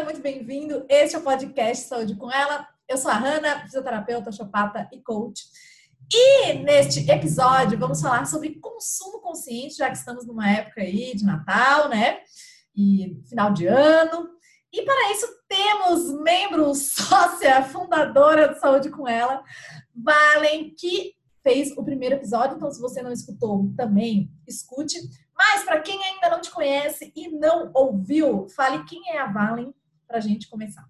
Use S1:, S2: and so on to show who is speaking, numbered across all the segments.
S1: seja muito bem-vindo. Este é o podcast Saúde com Ela. Eu sou a Hanna, fisioterapeuta, chopata e coach. E neste episódio vamos falar sobre consumo consciente, já que estamos numa época aí de Natal, né? E final de ano. E para isso temos membro sócia fundadora do Saúde com Ela, Valen, que fez o primeiro episódio, então se você não escutou também, escute. Mas para quem ainda não te conhece e não ouviu, fale quem é a Valen para a gente começar.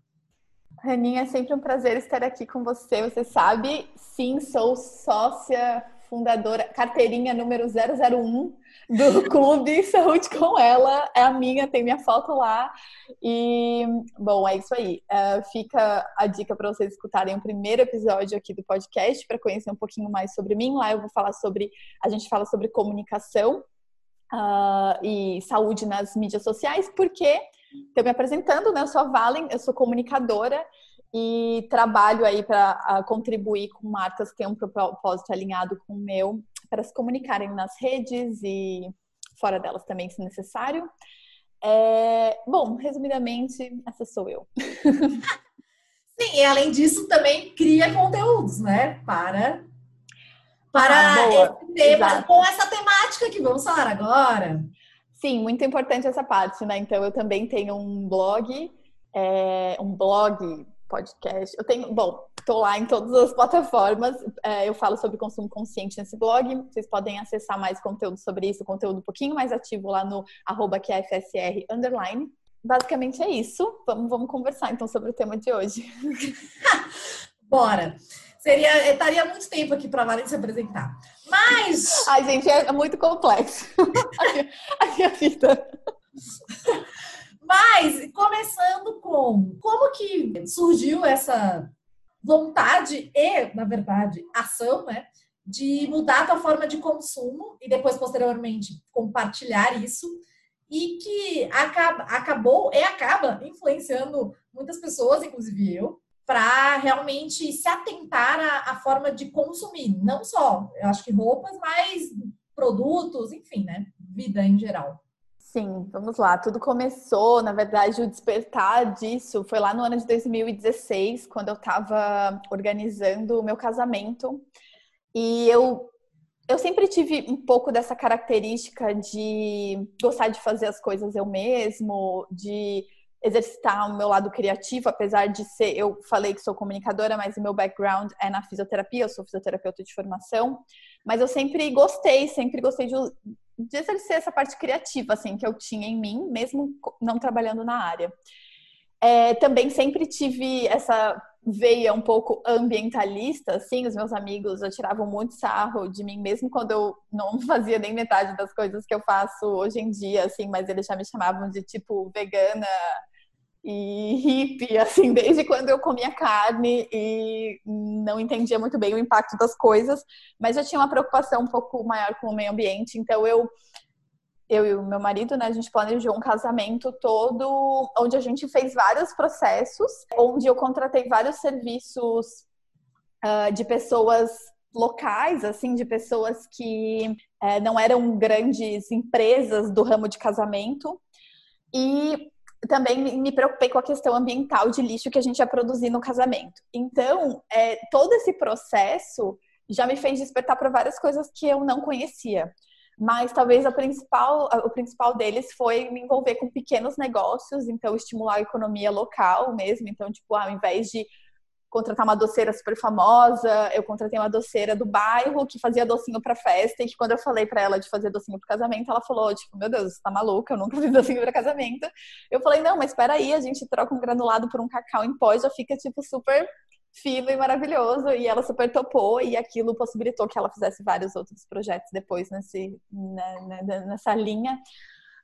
S2: Raninha, é sempre um prazer estar aqui com você. Você sabe, sim, sou sócia fundadora, carteirinha número 001 do Clube Saúde com Ela. É a minha, tem minha foto lá. E, bom, é isso aí. Uh, fica a dica para vocês escutarem o primeiro episódio aqui do podcast para conhecer um pouquinho mais sobre mim. Lá eu vou falar sobre, a gente fala sobre comunicação uh, e saúde nas mídias sociais, porque estou me apresentando, né? Eu sou a Valen, eu sou comunicadora e trabalho aí para contribuir com marcas que têm um propósito alinhado com o meu, para se comunicarem nas redes e fora delas também, se necessário. É, bom, resumidamente, essa sou eu.
S1: Sim, e além disso, também cria conteúdos, né? Para para ah, esse tema, com essa temática que vamos falar agora.
S2: Sim, muito importante essa parte, né? Então, eu também tenho um blog, é, um blog, podcast. Eu tenho, bom, tô lá em todas as plataformas. É, eu falo sobre consumo consciente nesse blog. Vocês podem acessar mais conteúdo sobre isso, conteúdo um pouquinho mais ativo lá no arroba QFSR underline. Basicamente é isso. Vamos, vamos conversar então sobre o tema de hoje.
S1: Bora! Seria, estaria muito tempo aqui para Valen se apresentar. Mas.
S2: Ai, gente, é muito complexo. a minha vida.
S1: Mas, começando com como que surgiu essa vontade e, na verdade, ação, né? De mudar a tua forma de consumo e depois, posteriormente, compartilhar isso e que acaba, acabou e acaba influenciando muitas pessoas, inclusive eu, para realmente se atentar à, à, forma de consumir, não só, eu acho que roupas, mas produtos, enfim, né? Vida em geral.
S2: Sim, vamos lá. Tudo começou, na verdade, o despertar disso foi lá no ano de 2016, quando eu estava organizando o meu casamento. E eu, eu sempre tive um pouco dessa característica de gostar de fazer as coisas eu mesmo, de exercitar o meu lado criativo, apesar de ser, eu falei que sou comunicadora, mas o meu background é na fisioterapia, eu sou fisioterapeuta de formação, mas eu sempre gostei, sempre gostei de, de exercer essa parte criativa, assim, que eu tinha em mim, mesmo não trabalhando na área. É, também sempre tive essa veia um pouco ambientalista, assim, os meus amigos tiravam muito sarro de mim, mesmo quando eu não fazia nem metade das coisas que eu faço hoje em dia, assim, mas eles já me chamavam de, tipo, vegana, e hippie, assim, desde quando eu comia carne e não entendia muito bem o impacto das coisas, mas eu tinha uma preocupação um pouco maior com o meio ambiente, então eu eu e o meu marido, né, a gente planejou um casamento todo onde a gente fez vários processos, onde eu contratei vários serviços uh, de pessoas locais, assim, de pessoas que uh, não eram grandes empresas do ramo de casamento. E também me preocupei com a questão ambiental de lixo que a gente ia produzir no casamento. Então, é, todo esse processo já me fez despertar para várias coisas que eu não conhecia. Mas talvez a principal, o principal deles foi me envolver com pequenos negócios, então estimular a economia local mesmo. Então, tipo, ao invés de contratar uma doceira super famosa, eu contratei uma doceira do bairro que fazia docinho para festa e que quando eu falei para ela de fazer docinho para casamento, ela falou, tipo, meu Deus, você tá maluca, eu nunca fiz docinho para casamento. Eu falei, não, mas espera aí, a gente troca um granulado por um cacau em pó, já fica tipo super fino e maravilhoso e ela super topou e aquilo possibilitou que ela fizesse vários outros projetos depois nesse, né, né nessa linha.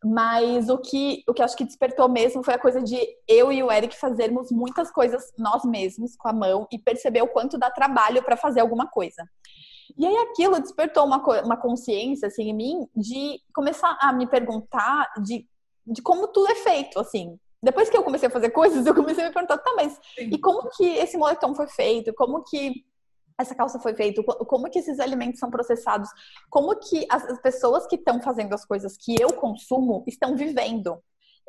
S2: Mas o que, o que acho que despertou mesmo foi a coisa de eu e o Eric fazermos muitas coisas nós mesmos com a mão e perceber o quanto dá trabalho para fazer alguma coisa. E aí aquilo despertou uma, uma consciência assim em mim de começar a me perguntar de, de como tudo é feito, assim. Depois que eu comecei a fazer coisas, eu comecei a me perguntar, tá, mas Sim. e como que esse moletom foi feito? Como que essa calça foi feita, como que esses alimentos são processados, como que as pessoas que estão fazendo as coisas que eu consumo estão vivendo.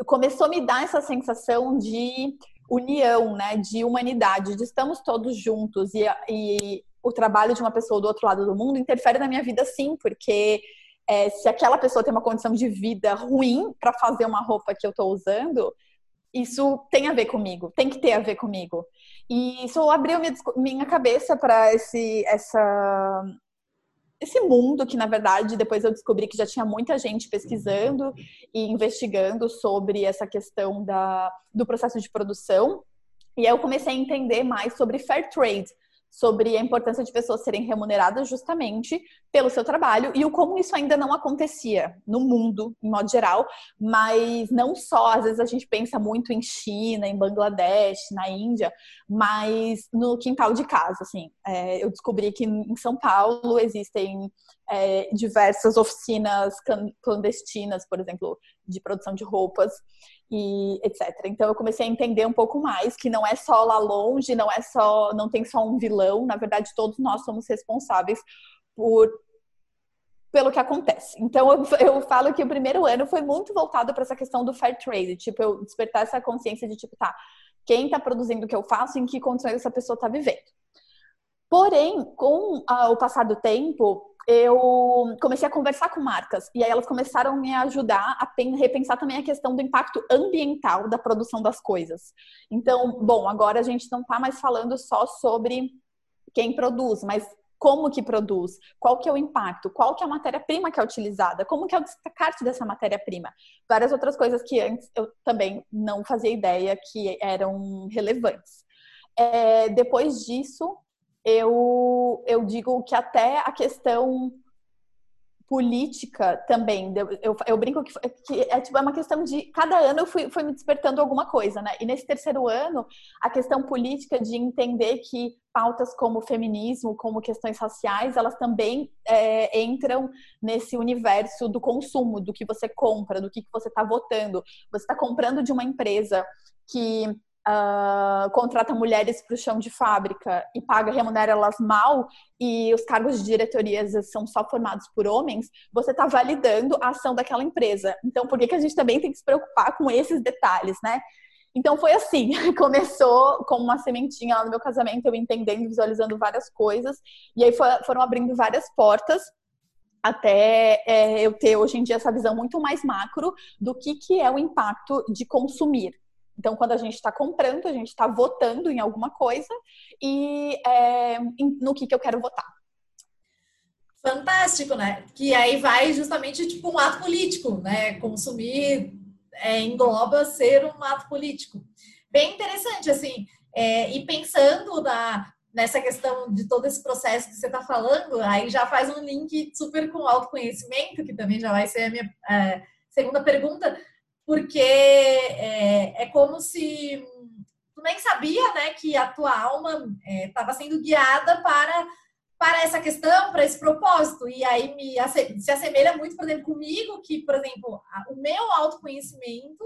S2: começou a me dar essa sensação de união, né, de humanidade, de estamos todos juntos e, e o trabalho de uma pessoa do outro lado do mundo interfere na minha vida sim, porque é, se aquela pessoa tem uma condição de vida ruim para fazer uma roupa que eu estou usando, isso tem a ver comigo, tem que ter a ver comigo. E isso abriu minha, minha cabeça para esse essa esse mundo que na verdade depois eu descobri que já tinha muita gente pesquisando e investigando sobre essa questão da, do processo de produção. E aí eu comecei a entender mais sobre fair trade, sobre a importância de pessoas serem remuneradas justamente pelo seu trabalho e o como isso ainda não acontecia no mundo, em modo geral, mas não só, às vezes a gente pensa muito em China, em Bangladesh, na Índia, mas no quintal de casa, assim. É, eu descobri que em São Paulo existem é, diversas oficinas clandestinas, por exemplo, de produção de roupas e etc. Então eu comecei a entender um pouco mais que não é só lá longe, não é só, não tem só um vilão, na verdade todos nós somos responsáveis por pelo que acontece. Então eu, eu falo que o primeiro ano foi muito voltado para essa questão do fair trade, tipo eu despertar essa consciência de tipo, tá, quem está produzindo o que eu faço, em que condições essa pessoa está vivendo. Porém, com ah, o passar do tempo, eu comecei a conversar com marcas e aí elas começaram a me ajudar a repensar também a questão do impacto ambiental da produção das coisas. Então, bom, agora a gente não está mais falando só sobre quem produz, mas como que produz, qual que é o impacto, qual que é a matéria-prima que é utilizada, como que é o descarte dessa matéria-prima. Várias outras coisas que antes eu também não fazia ideia que eram relevantes. É, depois disso, eu, eu digo que até a questão política também. Eu, eu, brinco que, que, é, tipo, é uma questão de. Cada ano eu fui, fui me despertando alguma coisa, né? E nesse terceiro ano, a questão política de entender que pautas como feminismo, como questões raciais, elas também é, entram nesse universo do consumo, do que você compra, do que, que você está votando. Você está comprando de uma empresa que uh, contrata mulheres para o chão de fábrica e paga, remunera elas mal, e os cargos de diretorias são só formados por homens, você está validando a ação daquela empresa. Então, por que, que a gente também tem que se preocupar com esses detalhes, né? Então foi assim, começou com uma sementinha lá no meu casamento, eu entendendo, visualizando várias coisas, e aí foram abrindo várias portas até é, eu ter hoje em dia essa visão muito mais macro do que, que é o impacto de consumir. Então, quando a gente está comprando, a gente está votando em alguma coisa e é, no que, que eu quero votar.
S1: Fantástico, né? Que aí vai justamente tipo um ato político, né? Consumir é, engloba ser um ato político. Bem interessante, assim. É, e pensando na, nessa questão de todo esse processo que você está falando, aí já faz um link super com autoconhecimento, que também já vai ser a minha é, segunda pergunta porque é, é como se tu nem sabia, né, que a tua alma estava é, sendo guiada para para essa questão, para esse propósito. E aí me, se assemelha muito, por exemplo, comigo, que, por exemplo, o meu autoconhecimento,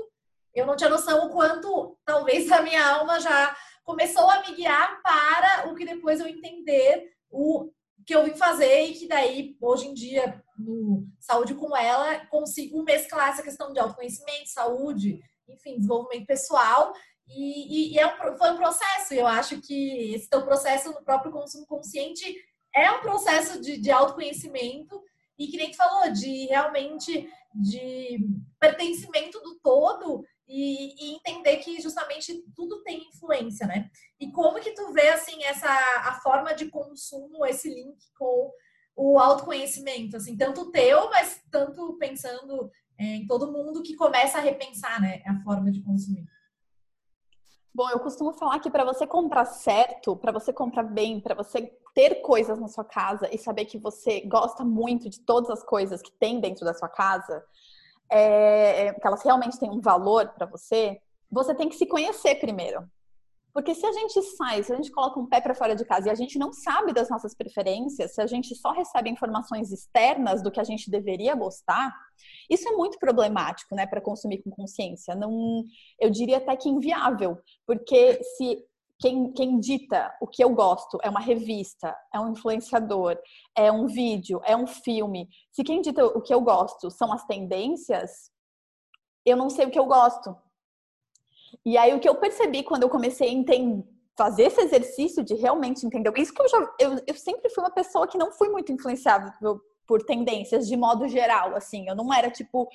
S1: eu não tinha noção o quanto talvez a minha alma já começou a me guiar para o que depois eu entender o que eu vim fazer e que daí, hoje em dia, no Saúde com Ela, consigo mesclar essa questão de autoconhecimento, saúde, enfim, desenvolvimento pessoal. E, e, e é um, foi um processo, e eu acho que esse teu processo no próprio consumo consciente é um processo de, de autoconhecimento e que nem tu falou, de realmente de pertencimento do todo e, e, entender que justamente tudo tem influência, né? E como que tu vê assim essa a forma de consumo, esse link com o autoconhecimento, assim, tanto teu, mas tanto pensando é, em todo mundo que começa a repensar, né, a forma de consumir.
S2: Bom, eu costumo falar que para você comprar certo, para você comprar bem, para você ter coisas na sua casa e saber que você gosta muito de todas as coisas que tem dentro da sua casa, é, é, que elas realmente têm um valor para você, você tem que se conhecer primeiro. Porque se a gente sai, se a gente coloca um pé para fora de casa e a gente não sabe das nossas preferências, se a gente só recebe informações externas do que a gente deveria gostar, isso é muito problemático, né, para consumir com consciência. Não, eu diria até que inviável, porque se quem, quem dita o que eu gosto é uma revista, é um influenciador, é um vídeo, é um filme. Se quem dita o que eu gosto são as tendências, eu não sei o que eu gosto. E aí o que eu percebi quando eu comecei a entender, fazer esse exercício de realmente entender, isso que eu já eu, eu sempre fui uma pessoa que não fui muito influenciável por tendências de modo geral, assim, eu não era tipo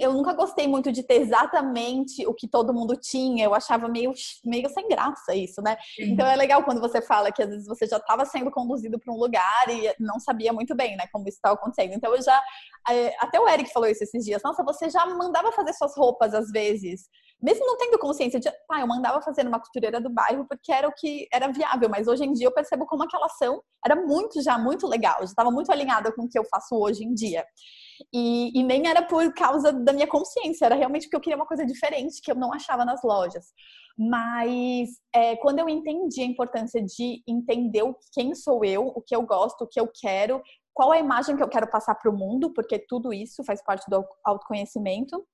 S2: eu nunca gostei muito de ter exatamente o que todo mundo tinha. Eu achava meio, meio sem graça isso, né? Então é legal quando você fala que às vezes você já estava sendo conduzido para um lugar e não sabia muito bem, né, como isso estava acontecendo. Então eu já. É, até o Eric falou isso esses dias. Nossa, você já mandava fazer suas roupas às vezes. Mesmo não tendo consciência de, ah, eu mandava fazer numa costureira do bairro porque era o que era viável, mas hoje em dia eu percebo como aquela ação era muito já muito legal, já estava muito alinhada com o que eu faço hoje em dia. E, e, nem era por causa da minha consciência, era realmente porque eu queria uma coisa diferente que eu não achava nas lojas. Mas é, quando eu entendi a importância de entender quem sou eu, o que eu gosto, o que eu quero, qual a imagem que eu quero passar para o mundo, porque tudo isso faz parte do autoconhecimento,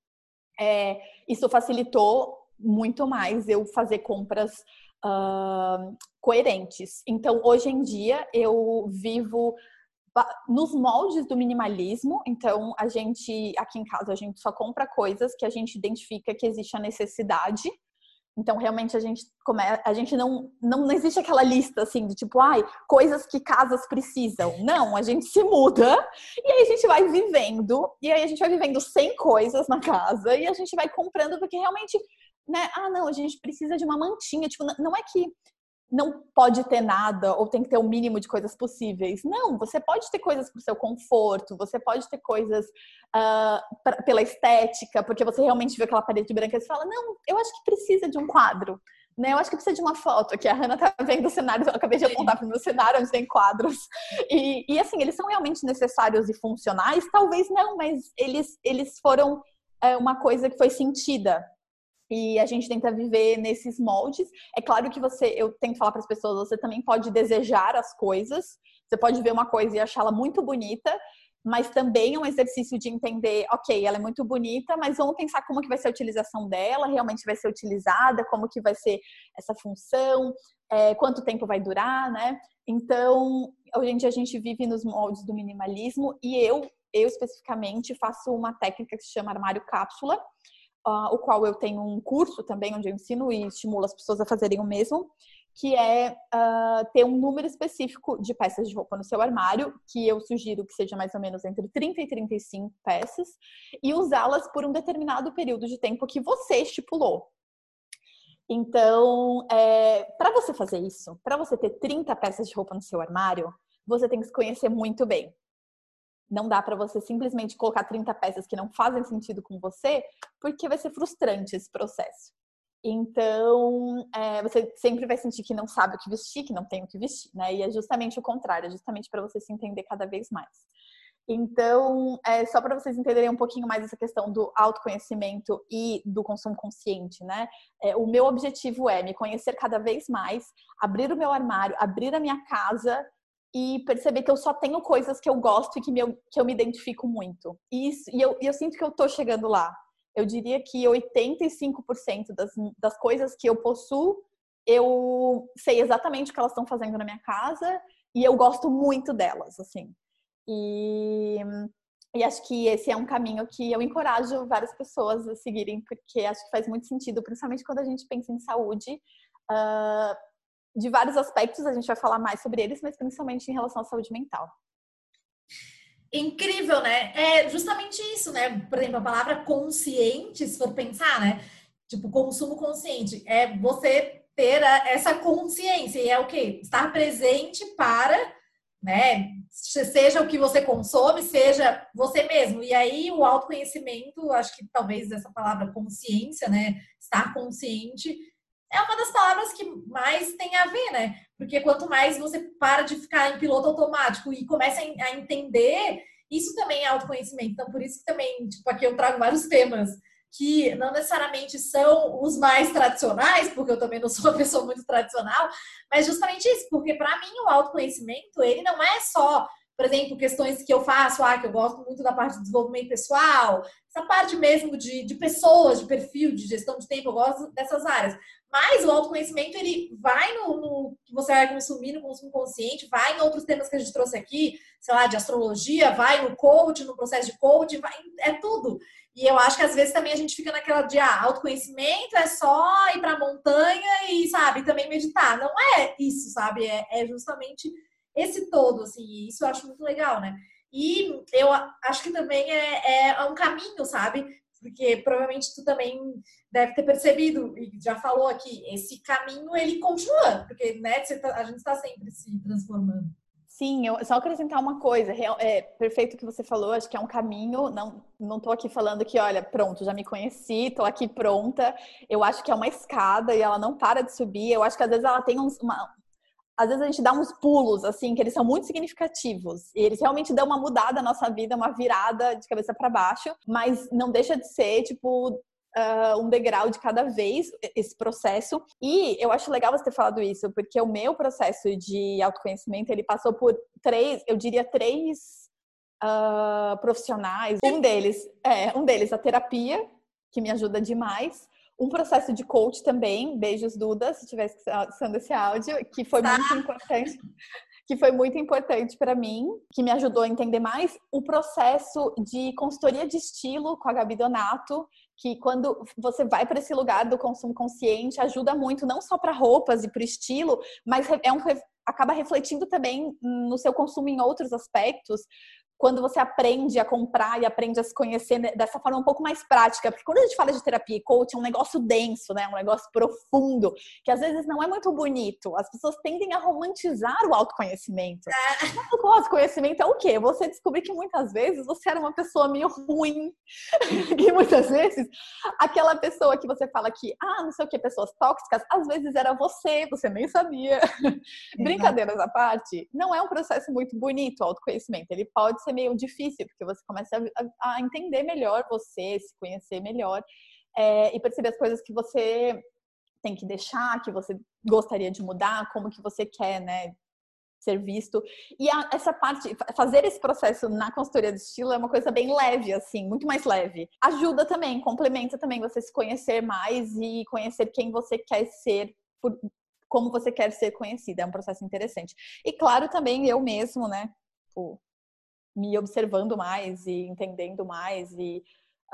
S2: é, isso facilitou muito mais eu fazer compras uh, coerentes. Então, hoje em dia, eu vivo nos moldes do minimalismo. Então, a gente, aqui em casa, a gente só compra coisas que a gente identifica que existe a necessidade. Então, realmente, a gente, come... a gente não, não, não existe aquela lista assim de tipo, ai, coisas que casas precisam. Não, a gente se muda e aí a gente vai vivendo, e aí a gente vai vivendo sem coisas na casa e a gente vai comprando porque realmente, né? Ah, não, a gente precisa de uma mantinha. Tipo, não é que não pode ter nada ou tem que ter o mínimo de coisas possíveis. Não, você pode ter coisas para o seu conforto, você pode ter coisas uh, pra, pela estética, porque você realmente vê aquela parede branca e fala, não, eu acho que precisa de um quadro. Né, eu acho que precisa de uma foto, que a Hannah tá vendo o cenário, eu acabei de apontar para o meu cenário onde tem quadros. E, e, assim, eles são realmente necessários e funcionais? Talvez não, mas eles, eles foram é, uma coisa que foi sentida e a gente tenta viver nesses moldes. É claro que você, eu tento falar para as pessoas, você também pode desejar as coisas. Você pode ver uma coisa e achá-la muito bonita, mas também é um exercício de entender, ok, ela é muito bonita, mas vamos pensar como que vai ser a utilização dela, realmente vai ser utilizada, como que vai ser essa função, é, quanto tempo vai durar, né? Então, hoje em dia a gente vive nos moldes do minimalismo e eu, eu especificamente faço uma técnica que se chama armário cápsula, uh, o qual eu tenho um curso também onde eu ensino e estimulo as pessoas a fazerem o mesmo, que é uh, ter um número específico de peças de roupa no seu armário, que eu sugiro que seja mais ou menos entre 30 e 35 peças, e usá-las por um determinado período de tempo que você estipulou. Então, é, para você fazer isso, para você ter 30 peças de roupa no seu armário, você tem que se conhecer muito bem. Não dá para você simplesmente colocar 30 peças que não fazem sentido com você, porque vai ser frustrante esse processo. Então, é, você sempre vai sentir que não sabe o que vestir, que não tem o que vestir, né? E é justamente o contrário, é justamente para você se entender cada vez mais. Então, é, só para vocês entenderem um pouquinho mais essa questão do autoconhecimento e do consumo consciente, né? É, o meu objetivo é me conhecer cada vez mais, abrir o meu armário, abrir a minha casa e perceber que eu só tenho coisas que eu gosto e que, meu, que eu me identifico muito. E, isso, e, eu, e eu sinto que eu tô chegando lá. Eu diria que 85% das, das coisas que eu possuo, eu sei exatamente o que elas estão fazendo na minha casa e eu gosto muito delas, assim. E, e acho que esse é um caminho que eu encorajo várias pessoas a seguirem, porque acho que faz muito sentido, principalmente quando a gente pensa em saúde. Uh, de vários aspectos, a gente vai falar mais sobre eles, mas principalmente em relação à saúde mental.
S1: Incrível, né? É justamente isso, né? Por exemplo, a palavra consciente, se for pensar, né? Tipo, consumo consciente. É você ter essa consciência. E é o quê? Estar presente para, né? Seja o que você consome, seja você mesmo. E aí, o autoconhecimento, acho que talvez essa palavra consciência, né? Estar consciente é uma das palavras que mais tem a ver, né? Porque quanto mais você para de ficar em piloto automático e começa a entender, isso também é autoconhecimento. Então, por isso que também, tipo, aqui eu trago vários temas que não necessariamente são os mais tradicionais, porque eu também não sou uma pessoa muito tradicional, mas justamente isso, porque para mim o autoconhecimento, ele não é só por exemplo, questões que eu faço, ah, que eu gosto muito da parte de desenvolvimento pessoal, essa parte mesmo de, de pessoas, de perfil, de gestão de tempo, eu gosto dessas áreas. Mas o autoconhecimento, ele vai no, no, que você vai consumir, no consumo consciente, vai em outros temas que a gente trouxe aqui, sei lá, de astrologia, vai no coach, no processo de coach, vai, é tudo. E eu acho que às vezes também a gente fica naquela de ah, autoconhecimento é só ir pra montanha e, sabe, também meditar. Não é isso, sabe? É, é justamente esse todo, assim, isso eu acho muito legal, né? E eu acho que também é, é um caminho, sabe? Porque provavelmente tu também deve ter percebido e já falou aqui, esse caminho ele continua, porque né, tá, a gente está sempre se transformando.
S2: Sim, eu só acrescentar uma coisa, é perfeito o que você falou, acho que é um caminho, não não tô aqui falando que, olha, pronto, já me conheci, tô aqui pronta. Eu acho que é uma escada e ela não para de subir. Eu acho que às vezes ela tem uns, uma, às vezes a gente dá uns pulos, assim, que eles são muito significativos. E eles realmente dão uma mudada na nossa vida, uma virada de cabeça para baixo, mas não deixa de ser, tipo, Uh, um degrau de cada vez esse processo. E eu acho legal você ter falado isso, porque o meu processo de autoconhecimento ele passou por três, eu diria três uh, profissionais. Um deles é um deles a terapia, que me ajuda demais um processo de coach também, beijos Duda, se estiver escutando esse áudio, que foi tá. muito importante, que foi muito importante para mim, que me ajudou a entender mais o processo de consultoria de estilo com a Gabi Donato, que quando você vai para esse lugar do consumo consciente, ajuda muito não só para roupas e para estilo, mas é um acaba refletindo também no seu consumo em outros aspectos, quando você aprende a comprar e aprende a se conhecer dessa forma um pouco mais prática. Porque quando a gente fala de terapia e coaching, é um negócio denso, né? Um negócio profundo, que às vezes não é muito bonito. As pessoas tendem a romantizar o autoconhecimento. É. O autoconhecimento é o quê? Você descobrir que muitas vezes você era uma pessoa meio ruim. que muitas vezes aquela pessoa que você fala que, ah, não sei o que, pessoas tóxicas, às vezes era você, você nem sabia. Brincadeiras à parte, não é um processo muito bonito o autoconhecimento. Ele pode ser meio difícil, porque você começa a, a entender melhor você, se conhecer melhor é, e perceber as coisas que você tem que deixar, que você gostaria de mudar, como que você quer, né, ser visto. E a, essa parte, fazer esse processo na consultoria de estilo é uma coisa bem leve, assim, muito mais leve. Ajuda também, complementa também você se conhecer mais e conhecer quem você quer ser por, como você quer ser conhecida. É um processo interessante. E claro, também eu mesmo, né? Me observando mais e entendendo mais e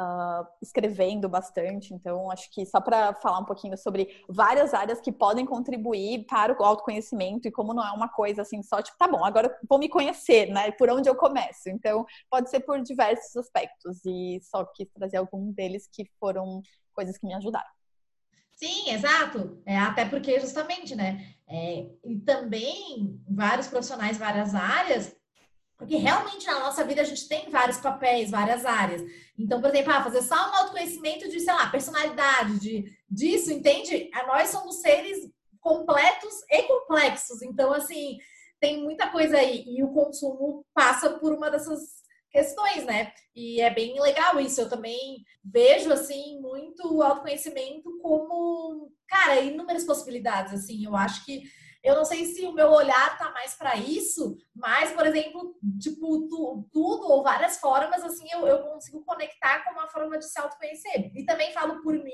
S2: uh, escrevendo bastante. Então, acho que só para falar um pouquinho sobre várias áreas que podem contribuir para o autoconhecimento e como não é uma coisa assim só tipo, tá bom, agora vou me conhecer, né? Por onde eu começo. Então, pode ser por diversos aspectos e só quis trazer algum deles que foram coisas que me ajudaram.
S1: Sim, exato. É, até porque, justamente, né? É, e também vários profissionais, várias áreas porque realmente na nossa vida a gente tem vários papéis, várias áreas. Então, por exemplo, ah, fazer só um autoconhecimento de, sei lá, personalidade, de, disso, entende? Ah, nós somos seres completos e complexos. Então, assim, tem muita coisa aí. E o consumo passa por uma dessas questões, né? E é bem legal isso. Eu também vejo, assim, muito autoconhecimento como, cara, inúmeras possibilidades, assim. Eu acho que eu não sei se o meu olhar tá mais para isso, mas, por exemplo, tipo, tu, tudo ou várias formas, assim, eu, eu consigo conectar com uma forma de se autoconhecer. E também falo por mim,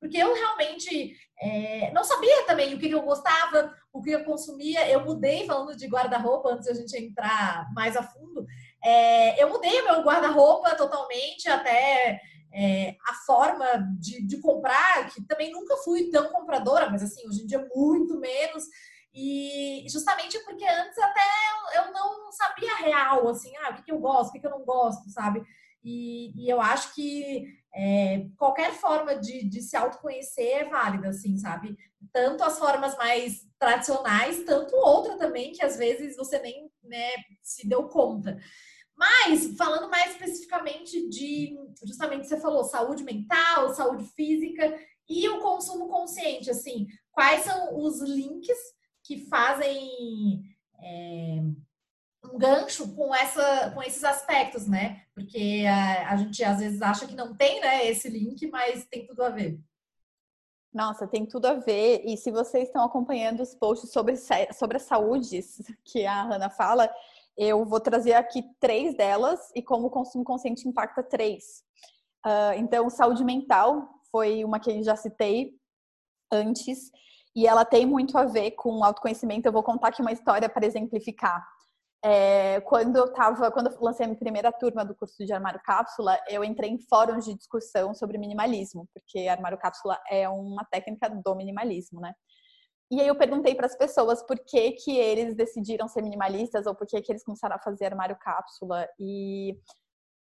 S1: porque eu realmente é, não sabia também o que, eu gostava, o que eu consumia. Eu mudei, falando de guarda-roupa, antes de a gente entrar mais a fundo, é, eu mudei meu guarda-roupa totalmente, até é, a forma de, de, comprar, que também nunca fui tão compradora, mas assim, hoje em dia muito menos. E justamente porque antes até eu não sabia real, assim, ah, o que, que eu gosto, o que, que eu não gosto, sabe? E, e eu acho que é, qualquer forma de, de se autoconhecer é válida, assim, sabe? Tanto as formas mais tradicionais, tanto outra também, que às vezes você nem né, se deu conta. Mas, falando mais especificamente de, justamente você falou, saúde mental, saúde física e o consumo consciente, assim, quais são os links que fazem é, um gancho com, essa, com esses aspectos, né? Porque a, a gente às vezes acha que não tem né, esse link, mas tem tudo a ver.
S2: Nossa, tem tudo a ver. E se vocês estão acompanhando os posts sobre, sobre a saúde que a Hannah fala, eu vou trazer aqui três delas e como o consumo consciente impacta três. Uh, então, saúde mental foi uma que eu já citei antes e ela tem muito a ver com autoconhecimento. Eu vou contar aqui uma história para exemplificar. É, quando eu tava, quando eu lancei a minha primeira turma do curso de armário cápsula, eu entrei em fóruns de discussão sobre minimalismo, porque armário cápsula é uma técnica do minimalismo, né? E aí eu perguntei para as pessoas por que que eles decidiram ser minimalistas ou por que que eles começaram a fazer armário cápsula e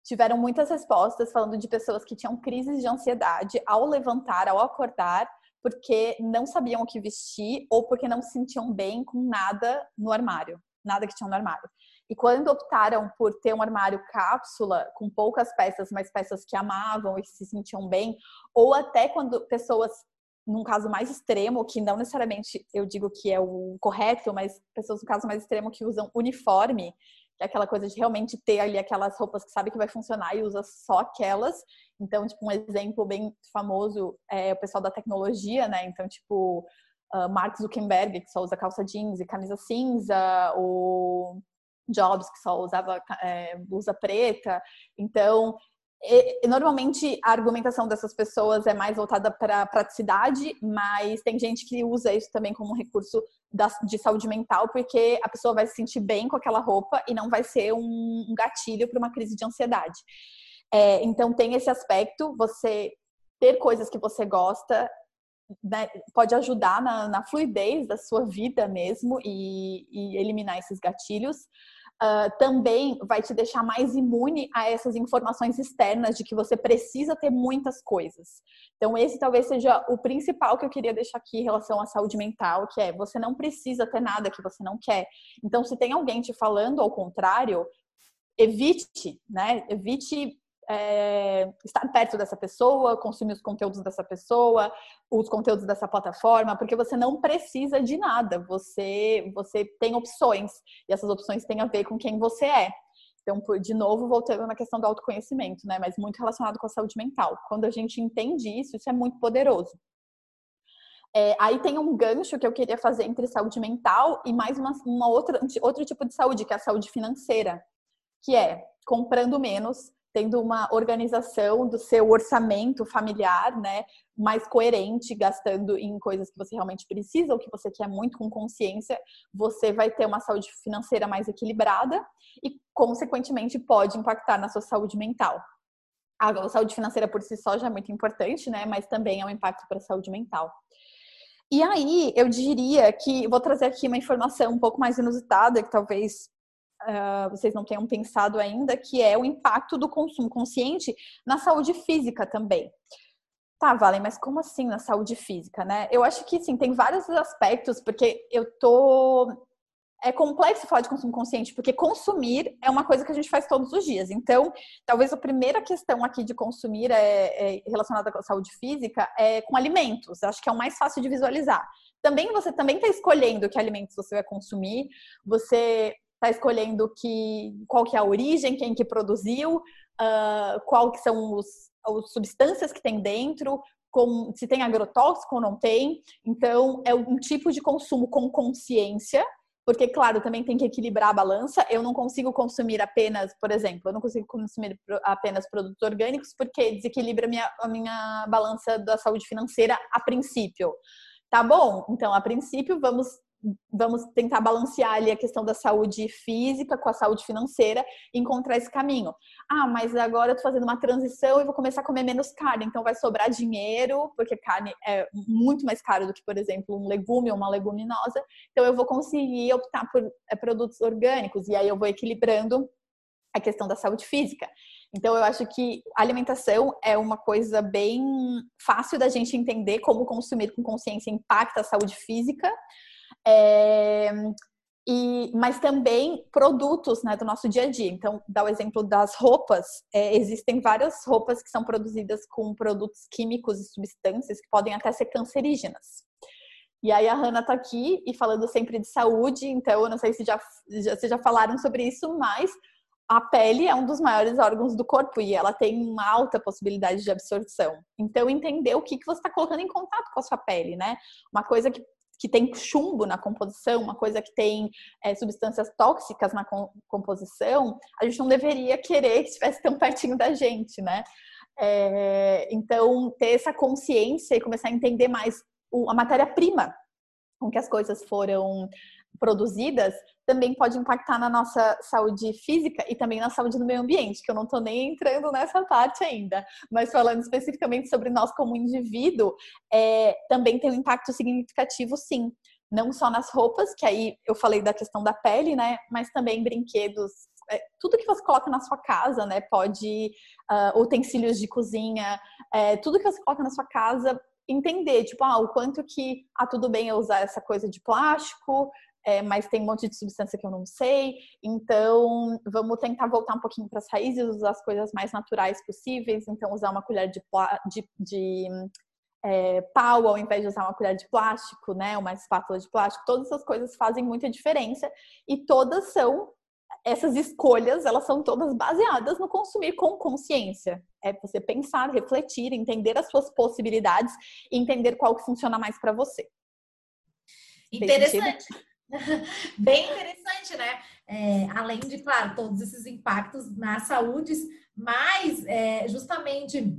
S2: tiveram muitas respostas falando de pessoas que tinham crises de ansiedade ao levantar, ao acordar, porque não sabiam o que vestir ou porque não se sentiam bem com nada no armário nada que tinha no armário. E quando optaram por ter um armário cápsula, com poucas peças, mas peças que amavam e se sentiam bem, ou até quando pessoas, num caso mais extremo, que não necessariamente eu digo que é o correto, mas pessoas no caso mais extremo que usam uniforme, que é aquela coisa de realmente ter ali aquelas roupas que sabe que vai funcionar e usa só aquelas. Então, tipo, um exemplo bem famoso é o pessoal da tecnologia, né? Então, tipo, uh, Mark Zuckerberg, que só usa calça jeans e camisa cinza, o Jobs, que só usava é, blusa preta. Então, normalmente a argumentação dessas pessoas é mais voltada para praticidade, mas tem gente que usa isso também como um recurso da, de saúde mental, porque a pessoa vai se sentir bem com aquela roupa e não vai ser um, um gatilho para uma crise de ansiedade. É, então tem esse aspecto, você ter coisas que você gosta né, pode ajudar na, na, fluidez da sua vida mesmo e, e eliminar esses gatilhos. Uh, também vai te deixar mais imune a essas informações externas de que você precisa ter muitas coisas. Então, esse talvez seja o principal que eu queria deixar aqui em relação à saúde mental, que é você não precisa ter nada que você não quer. Então, se tem alguém te falando ao contrário, evite, né? Evite é, estar perto dessa pessoa, consumir os conteúdos dessa pessoa, os conteúdos dessa plataforma, porque você não precisa de nada. Você, você tem opções e essas opções têm a ver com quem você é. Então, de novo, voltando na questão do autoconhecimento, né? Mas muito relacionado com a saúde mental. Quando a gente entende isso, isso é muito poderoso. É, aí tem um gancho que eu queria fazer entre saúde mental e mais uma, uma outra, outro tipo de saúde, que é a saúde financeira, que é comprando menos, tendo uma organização do seu orçamento familiar, né, mais coerente, gastando em coisas que você realmente precisa ou que você quer muito com consciência, você vai ter uma saúde financeira mais equilibrada e, consequentemente, pode impactar na sua saúde mental. A saúde financeira por si só já é muito importante, né, mas também é um impacto para a saúde mental. E aí, eu diria que vou trazer aqui uma informação um pouco mais inusitada, que talvez uh, vocês não tenham pensado ainda, que é o impacto do consumo consciente na saúde física também. Tá, Valen, mas como assim na saúde física, né? Eu acho que sim, tem vários aspectos, porque eu tô. É complexo falar de consumo consciente, porque consumir é uma coisa que a gente faz todos os dias. Então, talvez a primeira questão aqui de consumir é, é relacionada com a saúde física é com alimentos. Acho que é o mais fácil de visualizar. Também você também está escolhendo que alimentos você vai consumir. Você está escolhendo que, qual que é a origem, quem que produziu, uh, qual que são os, as substâncias que tem dentro, com, se tem agrotóxico ou não tem. Então, é um tipo de consumo com consciência, porque, claro, também tem que equilibrar a balança. Eu não consigo consumir apenas, por exemplo, eu não consigo consumir apenas produtos orgânicos porque desequilibra minha, a minha balança da saúde financeira a princípio. Tá bom? Então, a princípio, vamos vamos tentar balancear ali a questão da saúde física com a saúde financeira e encontrar esse caminho. Ah, mas agora eu tô fazendo uma transição e vou começar a comer menos carne, então vai sobrar dinheiro, porque carne é muito mais caro do que, por exemplo, um legume ou uma leguminosa, então eu vou conseguir optar por é, produtos orgânicos e aí eu vou equilibrando a questão da saúde física. Então, eu acho que alimentação é uma coisa bem fácil da gente entender como consumir com consciência impacta a saúde física, é, e, mas também produtos né, do nosso dia a dia. Então, dá o exemplo das roupas. É, existem várias roupas que são produzidas com produtos químicos e substâncias que podem até ser cancerígenas. E aí a Hanna tá aqui e falando sempre de saúde, então eu não sei se já, já, vocês já falaram sobre isso, mas a pele é um dos maiores órgãos do corpo e ela tem uma alta possibilidade de absorção. Então, entender o que, que você está colocando em contato com a sua pele, né? Uma coisa que que tem chumbo na composição, uma coisa que tem é, substâncias tóxicas na composição, a gente não deveria querer que estivesse tão pertinho da gente, né? É, então, ter essa consciência e começar a entender mais o, a matéria-prima com que as coisas foram produzidas também pode impactar na nossa saúde física e também na saúde do meio ambiente, que eu não estou nem entrando nessa parte ainda. Mas falando especificamente sobre nós como indivíduo, é, também tem um impacto significativo, sim. Não só nas roupas, que aí eu falei da questão da pele, né? Mas também brinquedos, é, tudo que você coloca na sua casa, né? Pode uh, utensílios de cozinha, é, tudo que você coloca na sua casa entender, tipo, ah, o quanto que, ah, tudo bem eu usar essa coisa de plástico, é, mas tem um monte de substância que eu não sei. Então, vamos tentar voltar um pouquinho para as raízes, usar as coisas mais naturais possíveis. Então, usar uma colher de, de, de é, pau ao invés de usar uma colher de plástico, né? Uma espátula de plástico. Todas essas coisas fazem muita diferença e todas são essas escolhas, elas são todas baseadas no consumir com consciência. É você pensar, refletir, entender as suas possibilidades e entender qual que funciona mais para você.
S1: Interessante. Bem interessante, né? É, além de, claro, todos esses impactos na saúde, mas é, justamente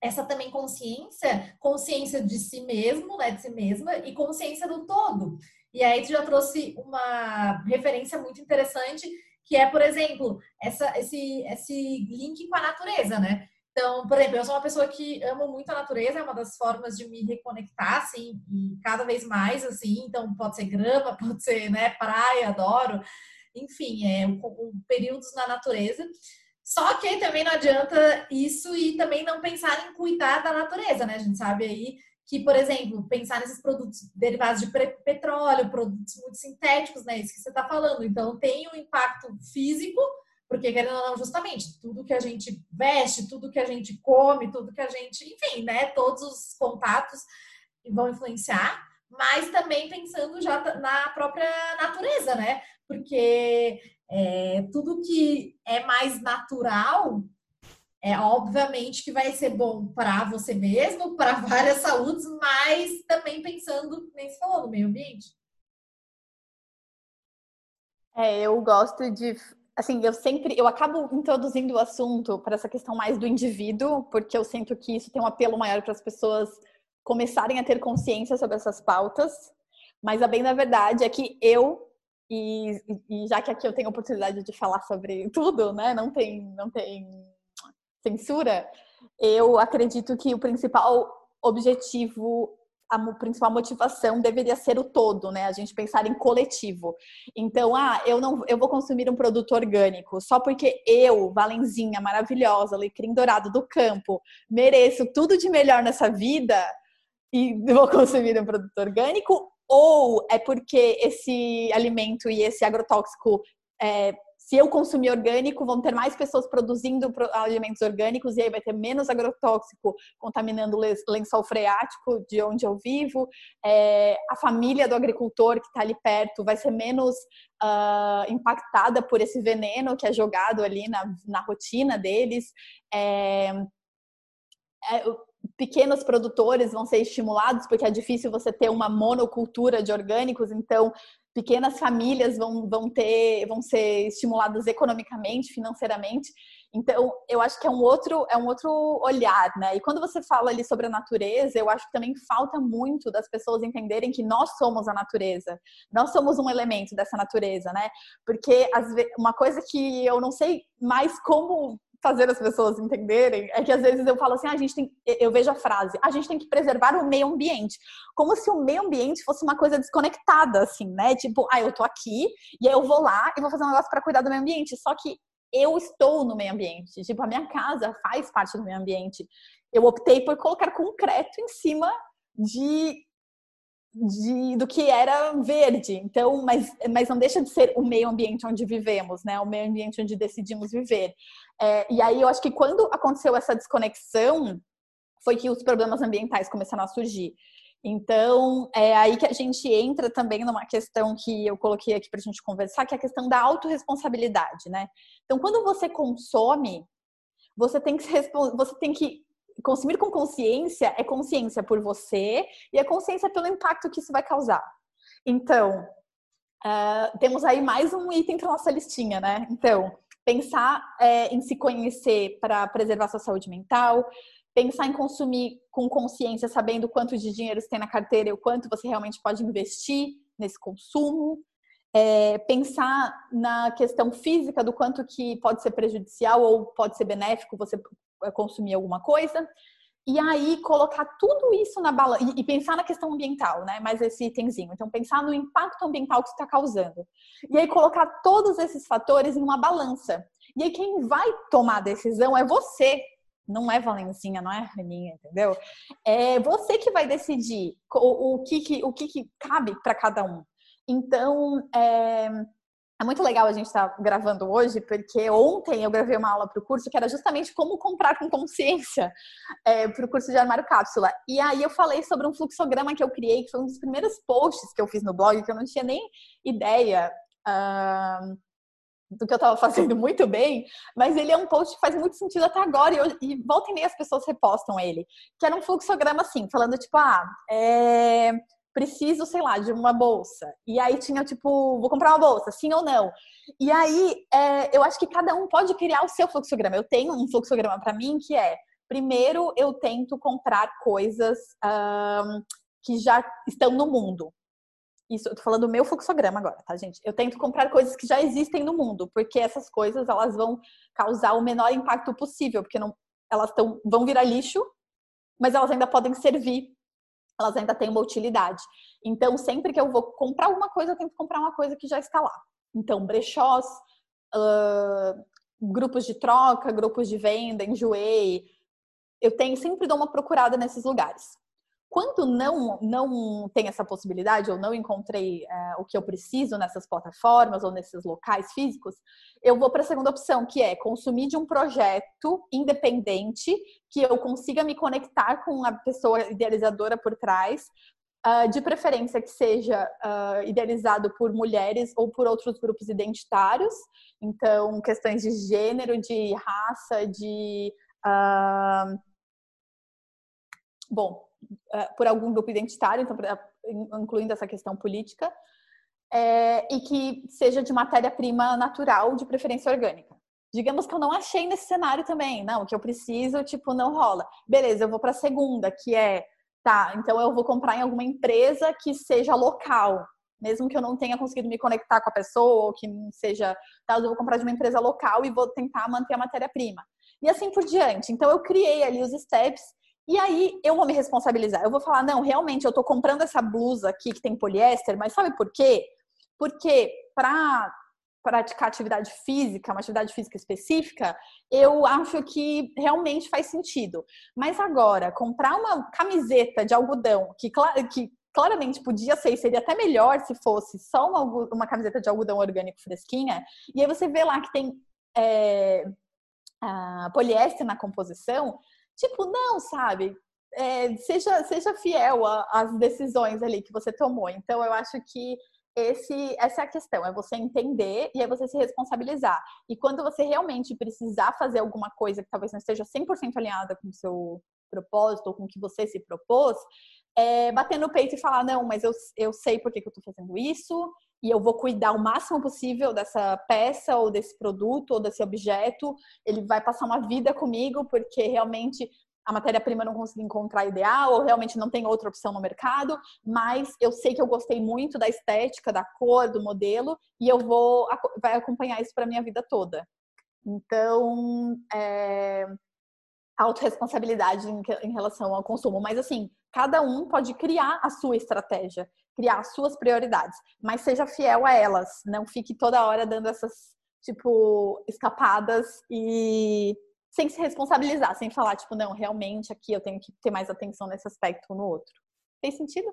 S1: essa também consciência, consciência de si mesmo, né, de si mesma, e consciência do todo. E aí tu já trouxe uma referência muito interessante, que é, por exemplo, essa, esse, esse link com a natureza, né? Então, por exemplo, eu sou uma pessoa que amo muito a natureza, é uma das formas de me reconectar, assim, e cada vez mais, assim, então pode ser grama, pode ser, né, praia, adoro, enfim, é períodos na natureza. Só que também não adianta isso e também não pensar em cuidar da natureza, né? A gente sabe aí que, por exemplo, pensar nesses produtos derivados de petróleo, produtos muito sintéticos, né? Isso que você está falando. Então, tem um impacto físico, porque, querendo ou não, justamente, tudo que a gente veste, tudo que a gente come, tudo que a gente, enfim, né, todos os contatos vão influenciar, mas também pensando já na própria natureza, né? Porque é, tudo que é mais natural, é obviamente que vai ser bom para você mesmo, para várias saúdes, mas também pensando, nem se falou, no meio ambiente.
S2: É, eu gosto de assim, eu sempre, eu acabo introduzindo o assunto para essa questão mais do indivíduo, porque eu sinto que isso tem um apelo maior para as pessoas começarem a ter consciência sobre essas pautas. Mas a bem da verdade é que eu e, e já que aqui eu tenho a oportunidade de falar sobre tudo, né? Não tem, não tem censura. Eu acredito que o principal objetivo a principal motivação deveria ser o todo, né? A gente pensar em coletivo. Então, ah, eu não, eu vou consumir um produto orgânico só porque eu, Valenzinha, maravilhosa, alecrim dourado do campo, mereço tudo de melhor nessa vida e vou consumir um produto orgânico, ou é porque esse alimento e esse agrotóxico é, se eu consumir orgânico, vão ter mais pessoas produzindo alimentos orgânicos e aí vai ter menos agrotóxico contaminando o lençol freático de onde eu vivo. É, a família do agricultor que está ali perto vai ser menos uh, impactada por esse veneno que é jogado ali na, na rotina deles. É, é, pequenos produtores vão ser estimulados, porque é difícil você ter uma monocultura de orgânicos, então pequenas famílias vão, vão ter, vão ser estimuladas economicamente, financeiramente. Então, eu acho que é um outro, é um outro olhar, né? E quando você fala ali sobre a natureza, eu acho que também falta muito das pessoas entenderem que nós somos a natureza. Nós somos um elemento dessa natureza, né? Porque uma coisa que eu não sei mais como fazer as pessoas entenderem é que às vezes eu falo assim, ah, a gente tem, eu vejo a frase, a gente tem que preservar o meio ambiente, como se o meio ambiente fosse uma coisa desconectada, assim, né? Tipo, ah, eu tô aqui e aí eu vou lá e vou fazer um negócio para cuidar do meio ambiente. Só que eu estou no meio ambiente, tipo, a minha casa faz parte do meio ambiente. Eu optei por colocar concreto em cima de de, do que era verde. Então, mas, mas não deixa de ser o meio ambiente onde vivemos, né? O meio ambiente onde decidimos viver. É, e aí eu acho que quando aconteceu essa desconexão, foi que os problemas ambientais começaram a surgir. Então, é aí que a gente entra também numa questão que eu coloquei aqui para a gente conversar, que é a questão da autorresponsabilidade, né? Então, quando você consome, você tem que, você tem que consumir com consciência é consciência por você e é consciência pelo impacto que isso vai causar. Então, uh, temos aí mais um item para nossa listinha, né? Então, pensar é, em se conhecer para preservar sua saúde mental, pensar em consumir com consciência, sabendo quanto de dinheiro você tem na carteira e o quanto você realmente pode investir nesse consumo. é, pensar na questão física do quanto que pode ser prejudicial ou pode ser benéfico você consumir alguma coisa. E aí colocar tudo isso na balança e, pensar na questão ambiental, né? Mais esse itemzinho. Então pensar no impacto ambiental que está causando. E aí colocar todos esses fatores em uma balança. E aí quem vai tomar a decisão é você, não é Valencinha, não é Raninha, entendeu? É você que vai decidir o, o que, que, o que, que cabe para cada um. Então, é, é muito legal a gente estar tá gravando hoje, porque ontem eu gravei uma aula para o curso que era justamente como comprar com consciência é, para o curso de armário cápsula. E aí eu falei sobre um fluxograma que eu criei, que foi um dos primeiros posts que eu fiz no blog, que eu não tinha nem ideia. Uh, do que eu estava fazendo muito bem, mas ele é um post que faz muito sentido até agora e, eu, e volta e meia as pessoas repostam ele, que era um fluxograma assim, falando tipo, ah, é, preciso, sei lá, de uma bolsa. E aí tinha, tipo, vou comprar uma bolsa, sim ou não. E aí, é, eu acho que cada um pode criar o seu fluxograma. Eu tenho um fluxograma para mim que é, primeiro, eu tento comprar coisas um, que já estão no mundo. Isso, eu tô falando do meu fluxograma agora, tá, gente? Eu tento comprar coisas que já existem no mundo, porque essas coisas, elas vão causar o menor impacto possível, porque não, elas tão, vão virar lixo, mas elas ainda podem servir elas ainda têm uma utilidade. Então, sempre que eu vou comprar alguma coisa, eu tento comprar uma coisa que já está lá. Então, brechós, uh, grupos de troca, grupos de venda, enjoei. Eu tenho sempre dou uma procurada nesses lugares. Quando não, não tem essa possibilidade, ou não encontrei é, o que eu preciso nessas plataformas ou nesses locais físicos, eu vou para a segunda opção, que é consumir de um projeto independente, que eu consiga me conectar com a pessoa idealizadora por trás, uh, de preferência que seja uh, idealizado por mulheres ou por outros grupos identitários, então questões de gênero, de raça, de. Uh, bom, eh, por algum grupo identitário, então, incluindo essa questão política, é, e que seja de matéria-prima natural, de preferência orgânica. Digamos que eu não achei nesse cenário também, não, que eu preciso, tipo, não rola. Beleza, eu vou para a segunda, que é, tá, então eu vou comprar em alguma empresa que seja local, mesmo que eu não tenha conseguido me conectar com a pessoa, ou que não seja, tá, eu vou comprar de uma empresa local e vou tentar manter a matéria-prima. E assim por diante. Então eu criei ali os steps e aí eu vou me responsabilizar. Eu vou falar, não, realmente eu tô comprando essa blusa aqui que tem poliéster, mas sabe por quê? Porque para praticar atividade física, uma atividade física específica, eu acho que realmente faz sentido. Mas agora, comprar uma camiseta de algodão, que, que claramente podia ser seria até melhor se fosse só uma, uma camiseta de algodão orgânico fresquinha, e aí você vê lá que tem é, poliéster na composição, Tipo, não, sabe? É, seja, seja fiel às decisões ali que você tomou. Então, eu acho que esse, essa é a questão, é você entender e é você se responsabilizar. E quando você realmente precisar fazer alguma coisa que talvez não esteja 100% alinhada com o seu propósito ou com o que você se propôs, é bater no peito e falar: não, mas eu, eu sei por que, que eu estou fazendo isso, e eu vou cuidar o máximo possível dessa peça ou desse produto ou desse objeto. Ele vai passar uma vida comigo porque realmente a matéria-prima não consegui encontrar ideal ou realmente não tem outra opção no mercado, mas eu sei que eu gostei muito da estética, da cor, do modelo e eu vou vai acompanhar isso para minha vida toda. Então, é, autorresponsabilidade em, em relação ao consumo, mas assim, cada um pode criar a sua estratégia criar suas prioridades, mas seja fiel a elas, não fique toda hora dando essas tipo escapadas e sem se responsabilizar, sem falar tipo não, realmente aqui eu tenho que ter mais atenção nesse aspecto ou no outro. Fez sentido?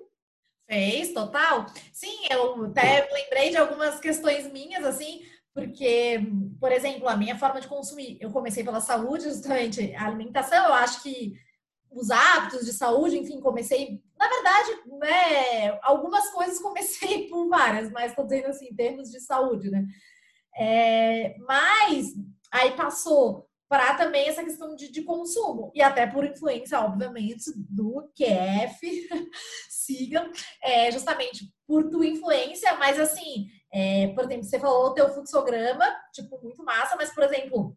S1: Fez, total. Sim, eu até lembrei de algumas questões minhas assim, porque, por exemplo, a minha forma de consumir, eu comecei pela saúde, justamente a alimentação, eu acho que os hábitos de saúde, enfim, comecei, na verdade, né, algumas coisas comecei por várias, mas estou dizendo assim, em termos de saúde, né? É, mas aí passou para também essa questão de, de, consumo, e até por influência, obviamente, do QF, sigam, é, justamente por tua influência, mas assim, é, por exemplo, você falou teu fluxograma, tipo, muito massa, mas, por exemplo,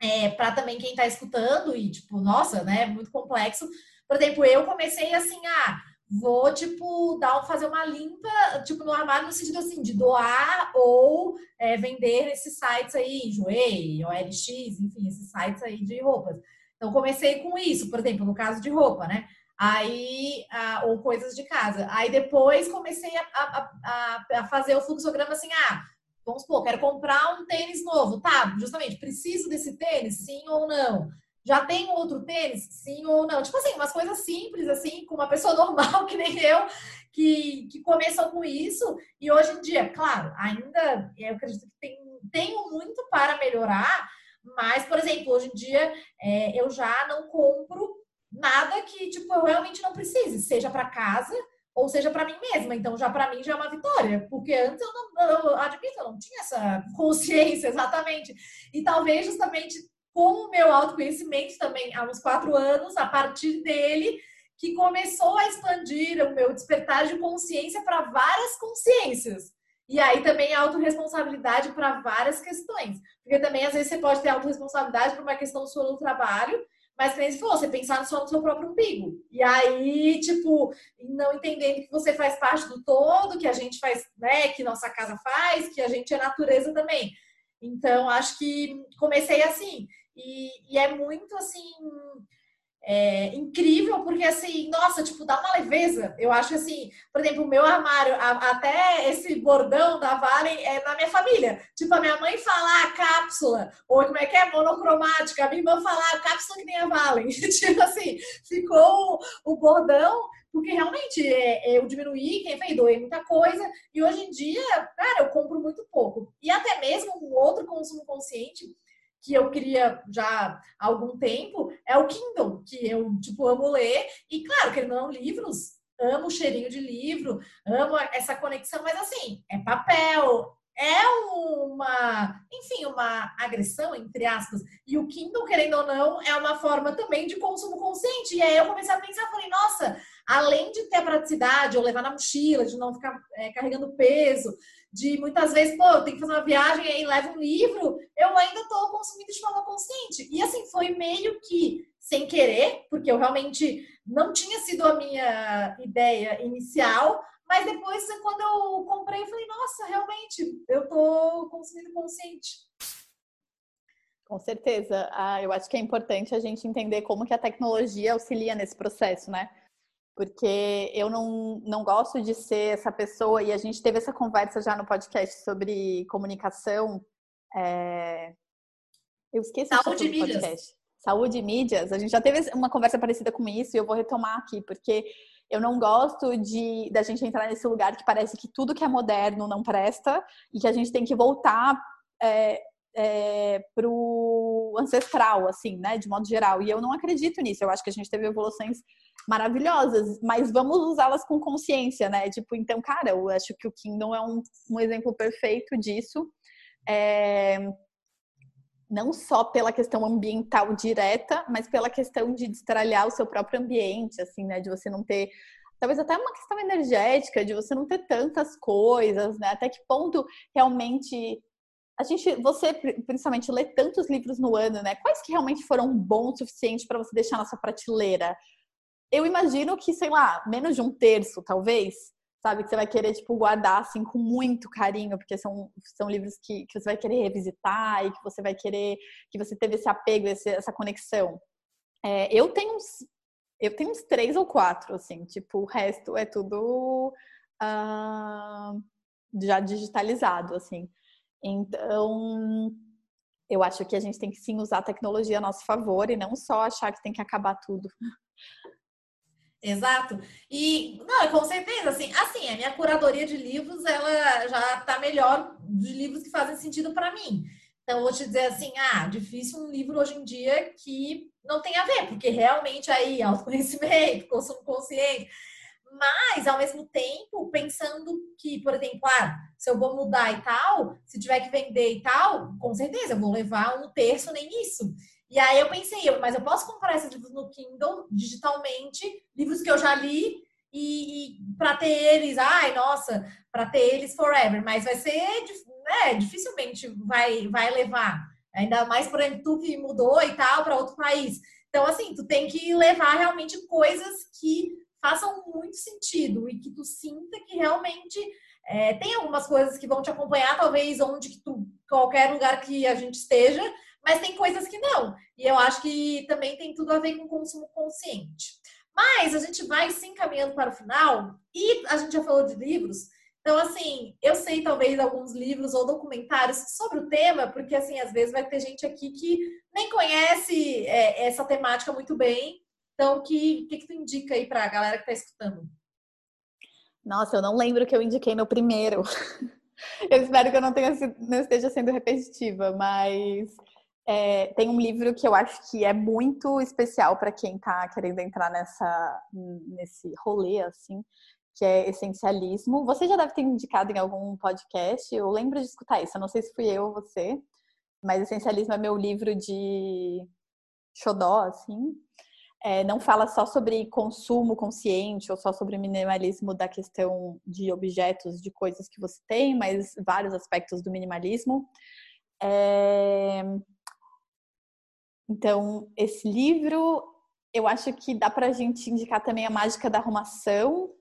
S1: é, para também quem está escutando e tipo, nossa, né, muito complexo. Por exemplo, eu comecei assim a vou, tipo, dar, fazer uma limpa, tipo, no armário, no sentido assim, de doar ou é, vender esses sites aí, Joey, OLX, enfim, esses sites aí de roupas. Então, comecei com isso, por exemplo, no caso de roupa, né? Aí, a, ou coisas de casa. Aí depois comecei a, a, a, a fazer o fluxograma assim, ah, vamos supor, quero comprar um tênis novo, tá? Justamente, preciso desse tênis, sim ou não? Já tem outro tênis? Sim ou não? Tipo assim, umas coisas simples, assim, com uma pessoa normal que nem eu, que, que começou com isso. E hoje em dia, claro, ainda eu acredito que tem, tenho muito para melhorar, mas, por exemplo, hoje em dia é, eu já não compro nada que, tipo, eu realmente não precise, seja para casa ou seja para mim mesma. Então, já para mim já é uma vitória, porque antes eu não, eu admito, eu não tinha essa consciência exatamente. E talvez justamente com o meu autoconhecimento também há uns quatro anos, a partir dele, que começou a expandir o meu despertar de consciência para várias consciências. E aí também a autorresponsabilidade para várias questões. Porque também, às vezes, você pode ter autorresponsabilidade por uma questão sua no trabalho, mas que nem se você pensar só no seu próprio umbigo. E aí, tipo, não entendendo que você faz parte do todo, que a gente faz, né, que nossa casa faz, que a gente é natureza também. Então, acho que comecei assim. E, e é muito assim. É, incrível, porque assim, nossa, tipo, dá uma leveza. Eu acho assim, por exemplo, o meu armário, a, até esse bordão da Vale é na minha família. Tipo, a minha mãe falar cápsula, ou como é que é? Monocromática, a minha irmã falar cápsula que nem a Vale. tipo assim, ficou o, o bordão, porque realmente é, eu diminuí, quem fez, doei muita coisa, e hoje em dia, cara, eu compro muito pouco. E até mesmo um outro consumo consciente que eu queria já há algum tempo é o Kindle, que eu, tipo, amo ler. E, claro, que não livros, amo o cheirinho de livro, amo essa conexão, mas, assim, é papel, é uma, enfim, uma agressão, entre aspas. E o Kindle, querendo ou não, é uma forma também de consumo consciente. E aí eu comecei a pensar, falei, nossa, além de ter a praticidade, ou levar na mochila, de não ficar é, carregando peso, de muitas vezes, pô, eu tenho que fazer uma viagem e aí levo um livro, eu ainda estou consumindo de forma consciente. E assim, foi meio que sem querer, porque eu realmente não tinha sido a minha ideia inicial, mas depois, quando eu comprei, eu falei, nossa, realmente, eu estou consumindo consciente.
S2: Com certeza. Ah, eu acho que é importante a gente entender como que a tecnologia auxilia nesse processo, né? Porque eu não, não gosto de ser essa pessoa, e a gente teve essa conversa já no podcast sobre comunicação. É... Eu esqueci
S1: Saúde o podcast.
S2: Mídias. Saúde e mídias. A gente já teve uma conversa parecida com isso e eu vou retomar aqui, porque eu não gosto de da gente entrar nesse lugar que parece que tudo que é moderno não presta e que a gente tem que voltar é, é, pro ancestral, assim, né, de modo geral. E eu não acredito nisso. Eu acho que a gente teve evoluções maravilhosas, mas vamos usá-las com consciência, né? Tipo, então, cara, eu acho que o Kingdom é um, um exemplo perfeito disso. É, não só pela questão ambiental direta, mas pela questão de destralhar o seu próprio ambiente, assim, né? De você não ter talvez até uma questão energética de você não ter tantas coisas, né? Até que ponto realmente a gente, você principalmente lê tantos livros no ano, né? Quais que realmente foram bons o suficiente para você deixar na sua prateleira? Eu imagino que, sei lá, menos de um terço, talvez, sabe? Que você vai querer, tipo, guardar, assim, com muito carinho, porque são, são livros que, que você vai querer revisitar e que você vai querer, que você teve esse apego, esse, essa conexão. É, eu tenho uns, eu tenho uns três ou quatro, assim, tipo, o resto é tudo uh, já digitalizado, assim. Então, eu acho que a gente tem que sim usar a tecnologia a nosso favor e não só achar que tem que acabar tudo.
S1: Exato. E, não, com certeza, assim, assim, a minha curadoria de livros, ela já está melhor de livros que fazem sentido para mim. Então, vou te dizer assim, ah, difícil um livro hoje em dia que não tem a ver, porque realmente aí, autoconhecimento, consumo consciente, mas, ao mesmo tempo, pensando que, por exemplo, ah, se eu vou mudar e tal, se tiver que vender e tal, com certeza eu vou levar um terço, nem isso. E aí eu pensei, mas eu posso comprar esses livros no Kindle digitalmente, livros que eu já li, e, e para ter eles, ai, nossa, para ter eles forever, mas vai ser, né, dificilmente vai, vai levar. Ainda mais, por exemplo, tu que mudou e tal para outro país. Então, assim, tu tem que levar realmente coisas que façam muito sentido e que tu sinta que realmente é, tem algumas coisas que vão te acompanhar, talvez onde que tu, qualquer lugar que a gente esteja, mas tem coisas que não. E eu acho que também tem tudo a ver com consumo consciente. Mas a gente vai se encaminhando para o final e a gente já falou de livros. Então, assim, eu sei talvez alguns livros ou documentários sobre o tema, porque, assim, às vezes vai ter gente aqui que nem conhece é, essa temática muito bem. Então, o que, que, que tu indica aí para a galera que está escutando?
S2: Nossa, eu não lembro que eu indiquei no primeiro. eu espero que eu não, tenha, não esteja sendo repetitiva, mas é, tem um livro que eu acho que é muito especial para quem está querendo entrar nessa, nesse rolê, assim, que é Essencialismo. Você já deve ter indicado em algum podcast, eu lembro de escutar isso, eu não sei se fui eu ou você, mas Essencialismo é meu livro de xodó, assim. É, não fala só sobre consumo consciente ou só sobre minimalismo da questão de objetos, de coisas que você tem, mas vários aspectos do minimalismo. É... Então, esse livro, eu acho que dá para a gente indicar também a mágica da arrumação,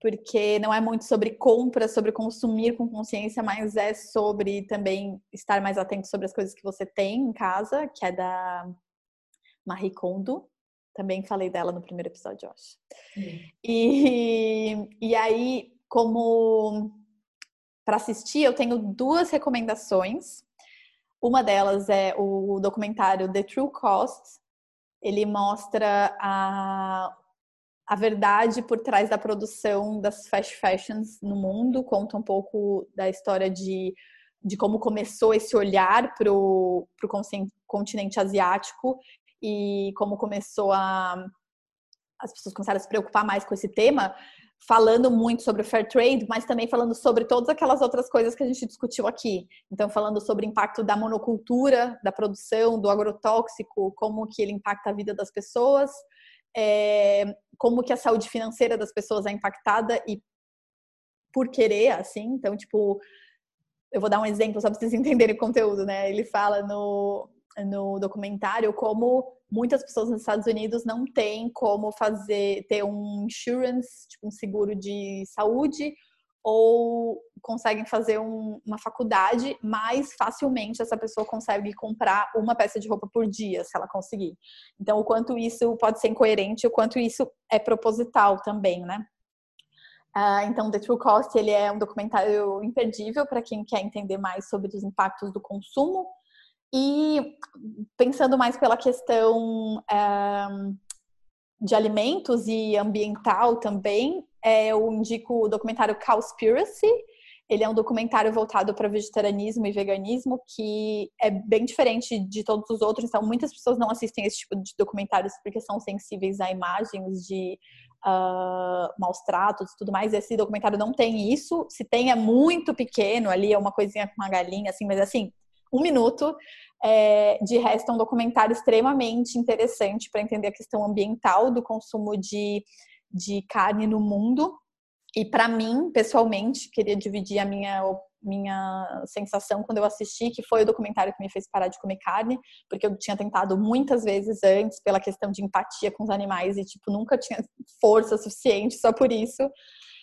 S2: porque não é muito sobre compra, sobre consumir com consciência, mas é sobre também estar mais atento sobre as coisas que você tem em casa, que é da Marie Kondo. Também falei dela no primeiro episódio, eu acho. E, e aí, como para assistir, eu tenho duas recomendações. Uma delas é o documentário The True Cost. Ele mostra a a verdade por trás da produção das fast fashions no mundo, conta um pouco da história de, de como começou esse olhar para o continente asiático e como começou a. As pessoas começaram a se preocupar mais com esse tema, falando muito sobre o fair trade, mas também falando sobre todas aquelas outras coisas que a gente discutiu aqui. Então, falando sobre o impacto da monocultura, da produção, do agrotóxico, como que ele impacta a vida das pessoas é, como que a saúde financeira das pessoas é impactada e por querer, assim. Então, tipo, eu vou dar um exemplo só para vocês entenderem o conteúdo, né? Ele fala no, no documentário como muitas pessoas nos Estados Unidos não têm como fazer, ter um insurance, tipo um seguro de saúde, ou conseguem fazer um, uma faculdade, mais facilmente essa pessoa consegue comprar uma peça de roupa por dia, se ela conseguir. Então, o quanto isso pode ser incoerente, o quanto isso é proposital também, né? Uh, então, The True Cost ele é um documentário imperdível para quem quer entender mais sobre os impactos do consumo e pensando mais pela questão eh, de alimentos e ambiental também, é, eu indico o documentário Cowspiracy. Ele é um documentário voltado para vegetarianismo e veganismo que é bem diferente de todos os outros. Então, muitas pessoas não assistem esse tipo de documentários porque são sensíveis a imagens de uh, maus tratos e tudo mais. Esse documentário não tem isso. Se tem, é muito pequeno ali, é uma coisinha com uma galinha, assim, mas assim, um minuto. É, de resto, é um documentário extremamente interessante para entender a questão ambiental do consumo de de carne no mundo. E para mim, pessoalmente, queria dividir a minha minha sensação quando eu assisti, que foi o documentário que me fez parar de comer carne, porque eu tinha tentado muitas vezes antes pela questão de empatia com os animais e tipo nunca tinha força suficiente só por isso.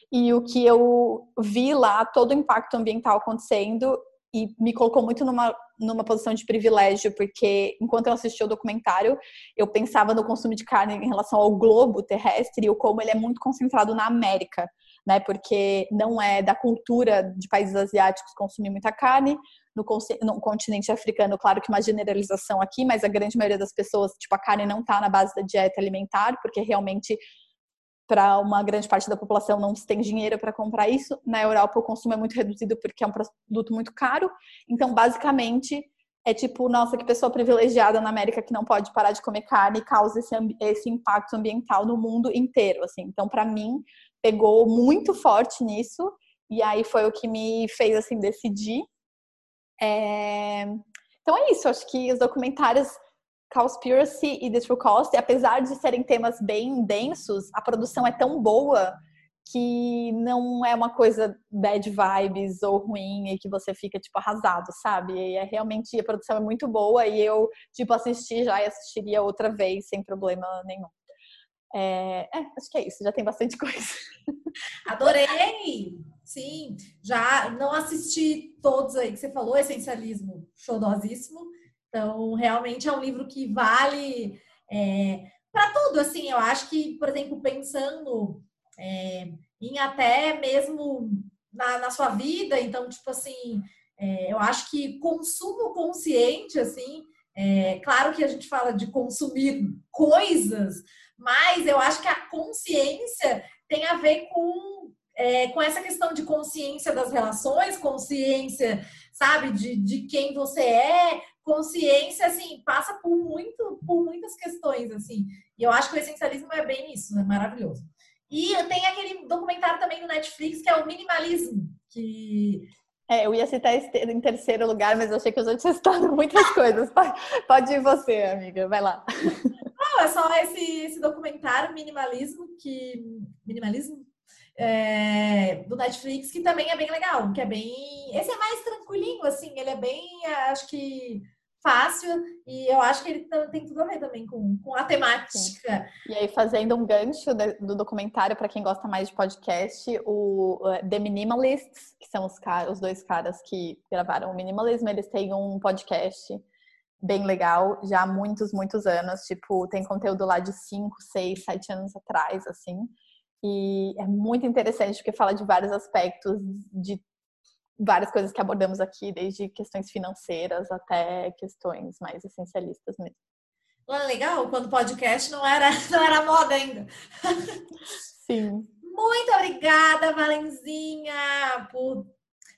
S2: E o que eu vi lá, todo o impacto ambiental acontecendo e me colocou muito numa numa posição de privilégio, porque enquanto eu assistia o documentário, eu pensava no consumo de carne em relação ao globo terrestre e o como ele é muito concentrado na América, né? Porque não é da cultura de países asiáticos consumir muita carne. No, no continente africano, claro que uma generalização aqui, mas a grande maioria das pessoas, tipo, a carne não está na base da dieta alimentar, porque realmente para uma grande parte da população não se tem dinheiro para comprar isso. Na Europa o consumo é muito reduzido porque é um produto muito caro. Então, basicamente, é tipo, nossa, que pessoa privilegiada na América que não pode parar de comer carne e causa esse, esse impacto ambiental no mundo inteiro, assim. Então, para mim, pegou muito forte nisso e aí foi o que me fez, assim, decidir. É... Então é isso, acho que os documentários Cowspiracy e The True Cost, apesar de serem temas bem densos, a produção é tão boa que não é uma coisa bad vibes ou ruim e que você fica, tipo, arrasado, sabe? E é realmente, a produção é muito boa e eu, tipo, assisti já e assistiria outra vez sem problema nenhum. É, é, acho que é isso, já tem bastante coisa.
S1: Adorei! Sim, já não assisti todos aí que você falou, essencialismo xodosíssimo. Então, realmente é um livro que vale é, para tudo, assim, eu acho que, por exemplo, pensando é, em até mesmo na, na, sua vida, então, tipo assim, é, eu acho que consumo consciente, assim, é, claro que a gente fala de consumir coisas, mas eu acho que a consciência tem a ver com, é, com essa questão de consciência das relações, consciência, sabe, de, de quem você é, consciência, assim, passa por muito, por muitas questões, assim. E eu acho que o essencialismo é bem isso, é maravilhoso. E tem aquele documentário também no Netflix que é o minimalismo, que
S2: é, eu ia citar em terceiro lugar, mas eu achei que eu já tinha citado muitas coisas. Pode ir você, amiga, vai lá.
S1: Não, é só esse, esse documentário Minimalismo, que. Minimalismo? É, do Netflix, que também é bem legal, que é bem. Esse é mais tranquilinho, assim, ele é bem, acho que fácil e eu acho que ele tem tudo a ver também com, com a temática. Sim.
S2: E aí, fazendo um gancho do documentário, para quem gosta mais de podcast, o The Minimalists, que são os, os dois caras que gravaram o Minimalismo, eles têm um podcast bem legal já há muitos, muitos anos. Tipo, tem conteúdo lá de 5, 6, 7 anos atrás, assim. E é muito interessante porque fala de vários aspectos de várias coisas que abordamos aqui, desde questões financeiras até questões mais essencialistas mesmo.
S1: É legal quando o podcast não era, não era moda ainda.
S2: Sim.
S1: Muito obrigada, Valenzinha, por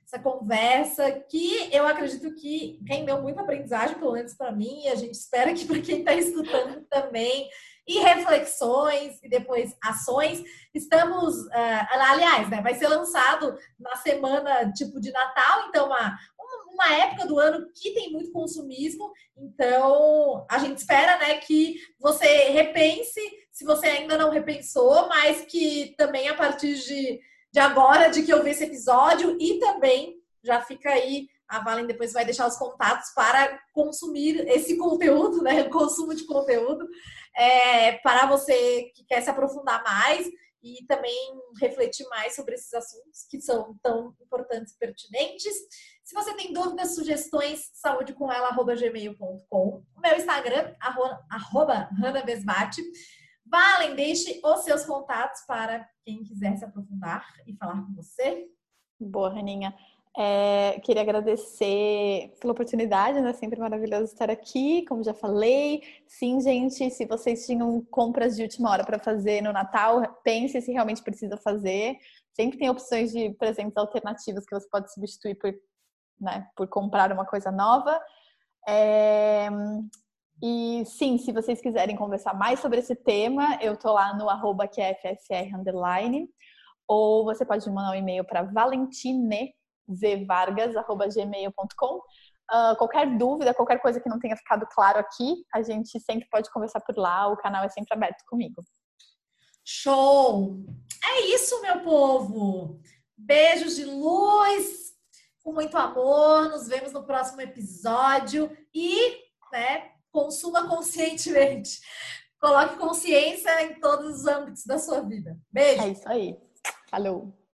S1: essa conversa que eu acredito que rendeu muita aprendizagem, pelo menos para mim, e a gente espera que para quem está escutando também e reflexões e depois ações. Estamos, uh, aliás, né, vai ser lançado na semana tipo de Natal, então uma, uma época do ano que tem muito consumismo. Então a gente espera, né, que você repense, se você ainda não repensou, mas que também a partir de, de agora, de que eu ver esse episódio e também já fica aí a Valen depois vai deixar os contatos para consumir esse conteúdo, né? O consumo de conteúdo é, para você que quer se aprofundar mais e também refletir mais sobre esses assuntos que são tão importantes e pertinentes. Se você tem dúvidas, sugestões, saúdecomela.gmail.com. O meu Instagram, arroba, hanabesbate. Valen, deixe os seus contatos para quem quiser se aprofundar e falar com você.
S2: Boa, Raninha. É, queria agradecer pela oportunidade, né? Sempre maravilhoso estar aqui, como já falei. Sim, gente, se vocês tinham compras de última hora para fazer no Natal, pense se realmente precisa fazer. Sempre tem opções de presentes alternativos que você pode substituir por, né, por comprar uma coisa nova. É, e sim, se vocês quiserem conversar mais sobre esse tema, eu tô lá no arroba que é FSR underline, ou você pode mandar um e-mail para valentine zvargas.gmail.com. Uh, ah, qualquer dúvida, qualquer coisa que não tenha ficado claro aqui, a gente sempre pode conversar por lá, o canal é sempre aberto comigo.
S1: Show! É isso, meu povo! Beijos de luz, com muito amor, nos vemos no próximo episódio e, né, consuma conscientemente. Coloque consciência em todos os âmbitos da sua vida. Beijo!
S2: É isso aí. Falou!